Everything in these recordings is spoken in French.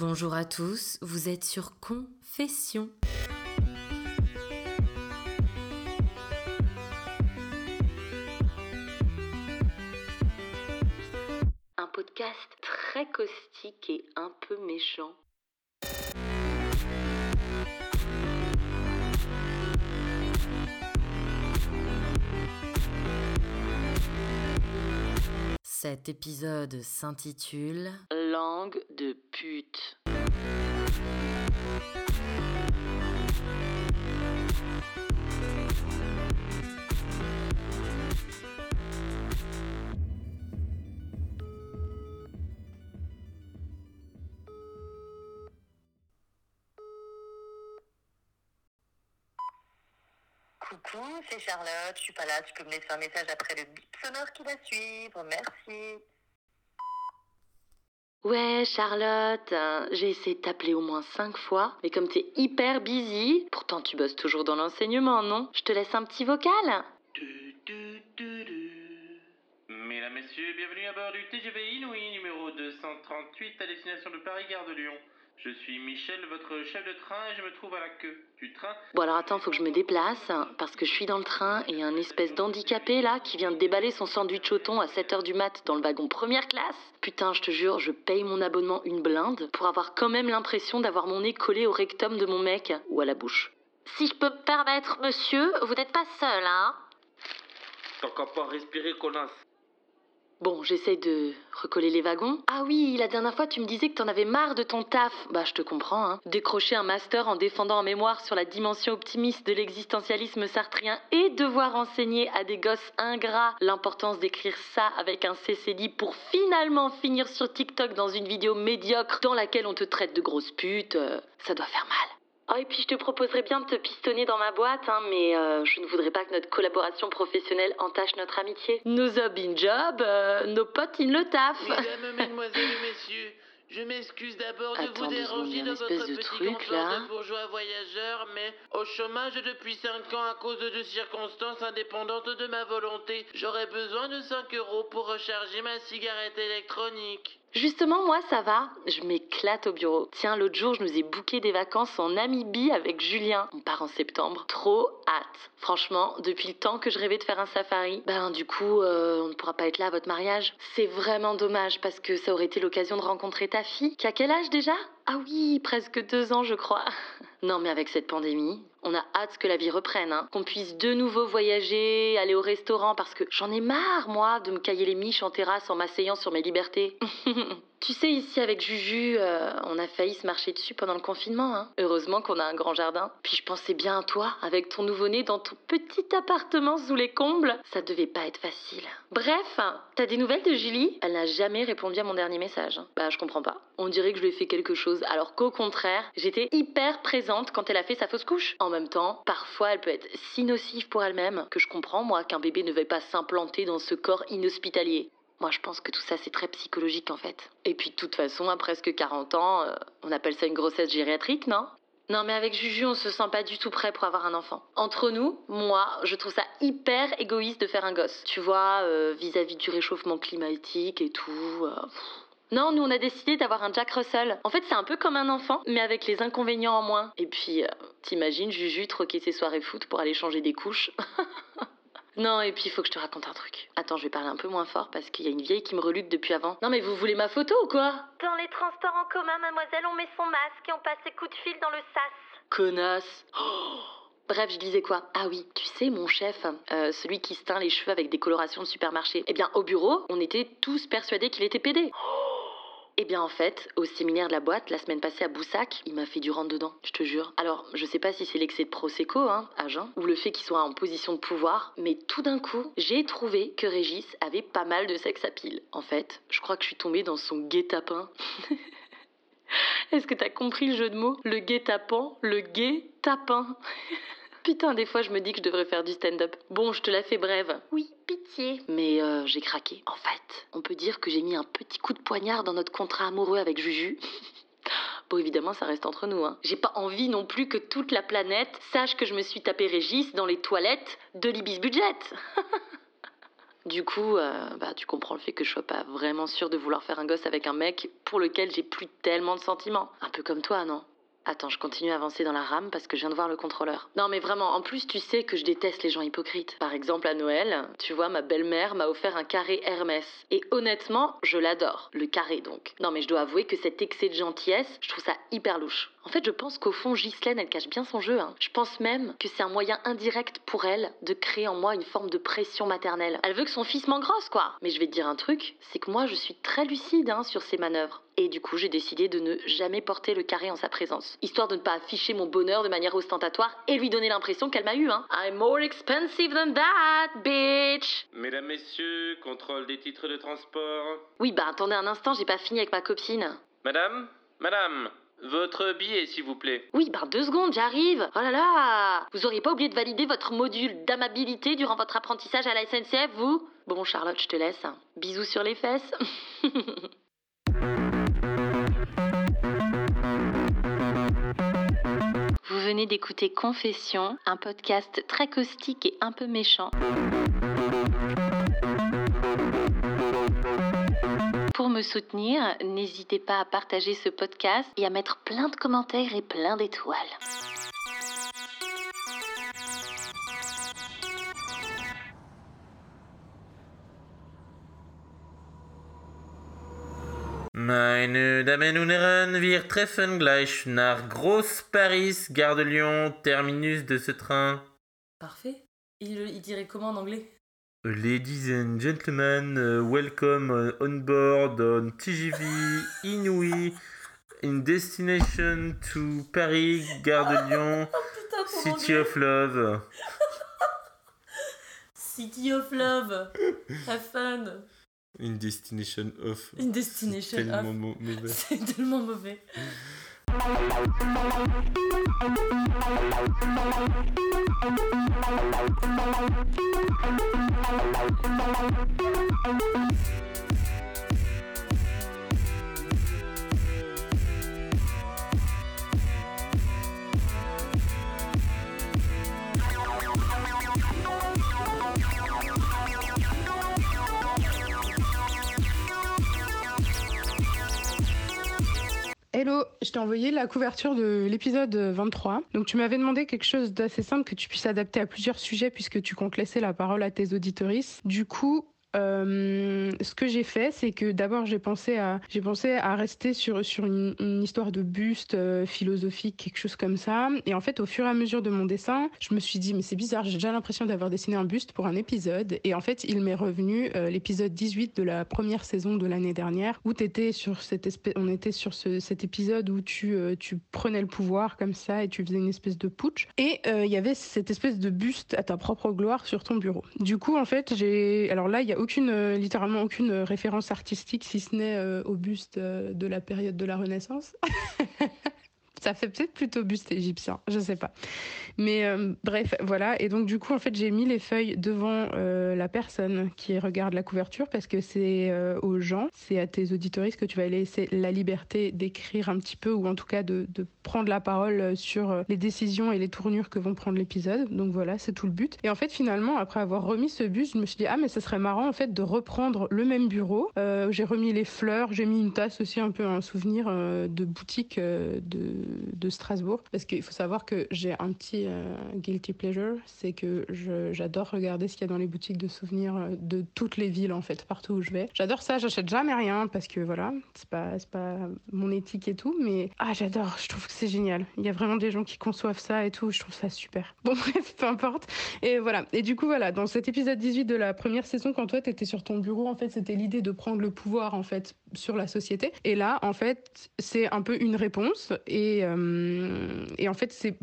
Bonjour à tous, vous êtes sur Confession. Un podcast très caustique et un peu méchant. Cet épisode s'intitule De pute. Coucou, c'est Charlotte, je suis pas là, tu peux me laisser un message après le bip sonore qui va suivre, merci. Ouais, Charlotte, euh, j'ai essayé de t'appeler au moins cinq fois, mais comme t'es hyper busy, pourtant tu bosses toujours dans l'enseignement, non? Je te laisse un petit vocal du, du, du. Mesdames, Messieurs, bienvenue à bord du TGV Inouï numéro 238 à destination de Paris-Gare de Lyon. Je suis Michel, votre chef de train, et je me trouve à la queue du train. Bon alors attends, faut que je me déplace, parce que je suis dans le train et y a un espèce d'handicapé là qui vient de déballer son sandwich au thon à 7h du mat dans le wagon première classe. Putain, je te jure, je paye mon abonnement une blinde pour avoir quand même l'impression d'avoir mon nez collé au rectum de mon mec, ou à la bouche. Si je peux me permettre, monsieur, vous n'êtes pas seul, hein T'as qu'à pas respirer, connasse. Bon, j'essaye de recoller les wagons. Ah oui, la dernière fois, tu me disais que t'en avais marre de ton taf. Bah, je te comprends, hein. Décrocher un master en défendant en mémoire sur la dimension optimiste de l'existentialisme sartrien et devoir enseigner à des gosses ingrats l'importance d'écrire ça avec un CCD pour finalement finir sur TikTok dans une vidéo médiocre dans laquelle on te traite de grosse pute, euh, ça doit faire mal. Oh, et puis je te proposerais bien de te pistonner dans ma boîte, hein, mais euh, je ne voudrais pas que notre collaboration professionnelle entache notre amitié. Nos job in job, euh, nos potes in le taf. Mesdames, mesdemoiselles et messieurs, je m'excuse d'abord de Attends vous deux secondes, il y déranger a dans espèce votre de petit truc, confort là. de bourgeois voyageur, mais au chômage depuis 5 ans à cause de circonstances indépendantes de ma volonté, j'aurais besoin de 5 euros pour recharger ma cigarette électronique. Justement, moi, ça va. Je m'éclate au bureau. Tiens, l'autre jour, je nous ai booké des vacances en Namibie avec Julien. On part en septembre. Trop hâte. Franchement, depuis le temps que je rêvais de faire un safari, ben du coup, euh, on ne pourra pas être là à votre mariage. C'est vraiment dommage parce que ça aurait été l'occasion de rencontrer ta fille, qui quel âge déjà? Ah oui, presque deux ans, je crois. Non, mais avec cette pandémie, on a hâte que la vie reprenne, hein. qu'on puisse de nouveau voyager, aller au restaurant, parce que j'en ai marre, moi, de me cailler les miches en terrasse en m'asseyant sur mes libertés. tu sais, ici avec Juju, euh, on a failli se marcher dessus pendant le confinement. Hein. Heureusement qu'on a un grand jardin. Puis je pensais bien à toi, avec ton nouveau-né dans ton petit appartement sous les combles. Ça devait pas être facile. Bref, t'as des nouvelles de Julie? Elle n'a jamais répondu à mon dernier message. Bah, je comprends pas. On dirait que je lui ai fait quelque chose, alors qu'au contraire, j'étais hyper présente quand elle a fait sa fausse couche. Même temps, parfois elle peut être si nocive pour elle-même que je comprends, moi, qu'un bébé ne veuille pas s'implanter dans ce corps inhospitalier. Moi, je pense que tout ça, c'est très psychologique en fait. Et puis, de toute façon, à presque 40 ans, euh, on appelle ça une grossesse gériatrique, non? Non, mais avec Juju, on se sent pas du tout prêt pour avoir un enfant. Entre nous, moi, je trouve ça hyper égoïste de faire un gosse. Tu vois, euh, vis-à-vis du réchauffement climatique et tout. euh. Non, nous, on a décidé d'avoir un Jack Russell. En fait, c'est un peu comme un enfant, mais avec les inconvénients en moins. Et puis, euh, t'imagines Juju troquer ses soirées foot pour aller changer des couches Non, et puis il faut que je te raconte un truc. Attends, je vais parler un peu moins fort parce qu'il y a une vieille qui me reluque depuis avant. Non, mais vous voulez ma photo ou quoi? Dans les transports en commun, mademoiselle, on met son masque et on passe ses coups de fil dans le sas. Connasse. Oh Bref, je disais quoi? Ah oui, tu sais, mon chef, euh, celui qui se teint les cheveux avec des colorations de supermarché, eh bien, au bureau, on était tous persuadés qu'il était pédé. Eh bien, en fait, au séminaire de la boîte, la semaine passée à Boussac, il m'a fait du rentre-dedans, je te jure. Alors, je sais pas si c'est l'excès de Prosecco, hein, à jeun, ou le fait qu'il soit en position de pouvoir, mais tout d'un coup, j'ai trouvé que Régis avait pas mal de sexe à pile. En fait, je crois que je suis tombée dans son guet-apens. Est-ce que t'as compris le jeu de mots? Le guet-apens, le guet-tapin. Putain, des fois, je me dis que je devrais faire du stand-up. Bon, je te la fais brève. Oui, pitié. Mais euh, j'ai craqué. En fait, on peut dire que j'ai mis un petit coup de poignard dans notre contrat amoureux avec Juju. Bon, évidemment, ça reste entre nous. Hein. J'ai pas envie non plus que toute la planète sache que je me suis tapé Régis dans les toilettes de l'Ibis Budget. Du coup, euh, bah, tu comprends le fait que je sois pas vraiment sûre de vouloir faire un gosse avec un mec pour lequel j'ai plus tellement de sentiments. Un peu comme toi, non? Attends, je continue à avancer dans la rame parce que je viens de voir le contrôleur. Non mais vraiment, en plus tu sais que je déteste les gens hypocrites. Par exemple à Noël, tu vois, ma belle-mère m'a offert un carré Hermès. Et honnêtement, je l'adore. Le carré donc. Non mais je dois avouer que cet excès de gentillesse, je trouve ça hyper louche. En fait, je pense qu'au fond, Ghislaine, elle cache bien son jeu. hein. Je pense même que c'est un moyen indirect pour elle de créer en moi une forme de pression maternelle. Elle veut que son fils m'engrosse, quoi. Mais je vais te dire un truc, c'est que moi, je suis très lucide hein, sur ses manœuvres. Et du coup, j'ai décidé de ne jamais porter le carré en sa présence, histoire de ne pas afficher mon bonheur de manière ostentatoire et lui donner l'impression qu'elle m'a eu. Hein. I'm more expensive than that, bitch. Mesdames, messieurs, contrôle des titres de transport. Oui, bah attendez un instant, j'ai pas fini avec ma copine. Madame Madame Votre billet, s'il vous plaît. Oui, bah deux secondes, j'arrive. Oh là là Vous auriez pas oublié de valider votre module d'amabilité durant votre apprentissage à la SNCF, vous? Bon, Charlotte, je te laisse. Bisous sur les fesses. Vous venez d'écouter Confession, un podcast très caustique et un peu méchant. Pour me soutenir, n'hésitez pas à partager ce podcast et à mettre plein de commentaires et plein d'étoiles. Meine Damen und Herren, wir treffen gleich nach Groß-Paris, Gare de Lyon, terminus de ce train. Parfait. Il, il dirait comment en anglais? Ladies and gentlemen, uh, welcome uh, on board on TGV Inouï in destination to Paris, Gare de Lyon, City of Love. City of Love. Have fun. In destination of. In destination Tellement of. mau- mauvais. C'est tellement mauvais. Hello, je t'ai envoyé la couverture de l'épisode 23. Donc tu m'avais demandé quelque chose d'assez simple que tu puisses adapter à plusieurs sujets puisque tu comptes laisser la parole à tes auditorices. Du coup, euh, ce que j'ai fait, c'est que d'abord j'ai pensé à rester sur une, histoire de buste euh, philosophique, quelque chose comme ça. Et en fait, au fur et à mesure de mon dessin, je me suis dit mais c'est bizarre, j'ai déjà l'impression d'avoir dessiné un buste pour un épisode. Et en fait, il m'est revenu euh, l'épisode 18 de la première saison de l'année dernière où t'étais sur cette on était sur ce, cet épisode où tu euh, tu prenais le pouvoir comme ça et tu faisais une espèce de putsch. Et il y avait cette espèce de buste à ta propre gloire sur ton bureau. Du coup, en fait, j'ai alors là, il y a aucune, euh, littéralement aucune euh, référence artistique, si ce n'est euh, au buste de la période de la Renaissance. Ça fait peut-être plutôt buste égyptien, je sais pas. Mais euh, bref, voilà. Et donc, du coup, en fait, j'ai mis les feuilles devant euh, la personne qui regarde la couverture parce que c'est euh, aux gens, c'est à tes auditoristes que tu vas laisser la liberté d'écrire un petit peu ou en tout cas de, prendre la parole sur les décisions et les tournures que vont prendre l'épisode. Donc voilà, c'est tout le but. Et en fait, finalement, après avoir remis ce buste, je me suis dit, ah, mais ce serait marrant en fait de reprendre le même bureau. J'ai remis les fleurs, j'ai mis une tasse aussi, un peu un souvenir de boutique de, de Strasbourg. Parce qu'il faut savoir que j'ai un petit euh, guilty pleasure, c'est que j'adore regarder ce qu'il y a dans les boutiques de souvenirs euh, de toutes les villes en fait, partout où je vais. J'adore ça, j'achète jamais rien parce que voilà, c'est pas, pas mon éthique et tout, mais ah, j'adore, je trouve que c'est génial. Il y a vraiment des gens qui conçoivent ça et tout, je trouve ça super. Bon, bref, peu importe. Et voilà. Et du coup, voilà, dans cet épisode 18 de la première saison, quand toi, t'étais sur ton bureau, en fait, c'était l'idée de prendre le pouvoir, en fait, sur la société. Et là, en fait, c'est un peu une réponse. Et, euh, et en fait, c'est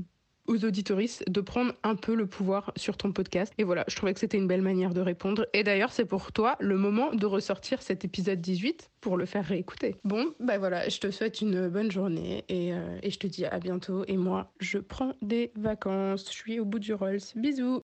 aux auditoristes de prendre un peu le pouvoir sur ton podcast. Et voilà, je trouvais que c'était une belle manière de répondre. Et d'ailleurs, c'est pour toi le moment de ressortir cet épisode 18 pour le faire réécouter. Bon, bah voilà, je te souhaite une bonne journée et, euh, et je te dis à bientôt. Et moi, je prends des vacances. Je suis au bout du Rolls. Bisous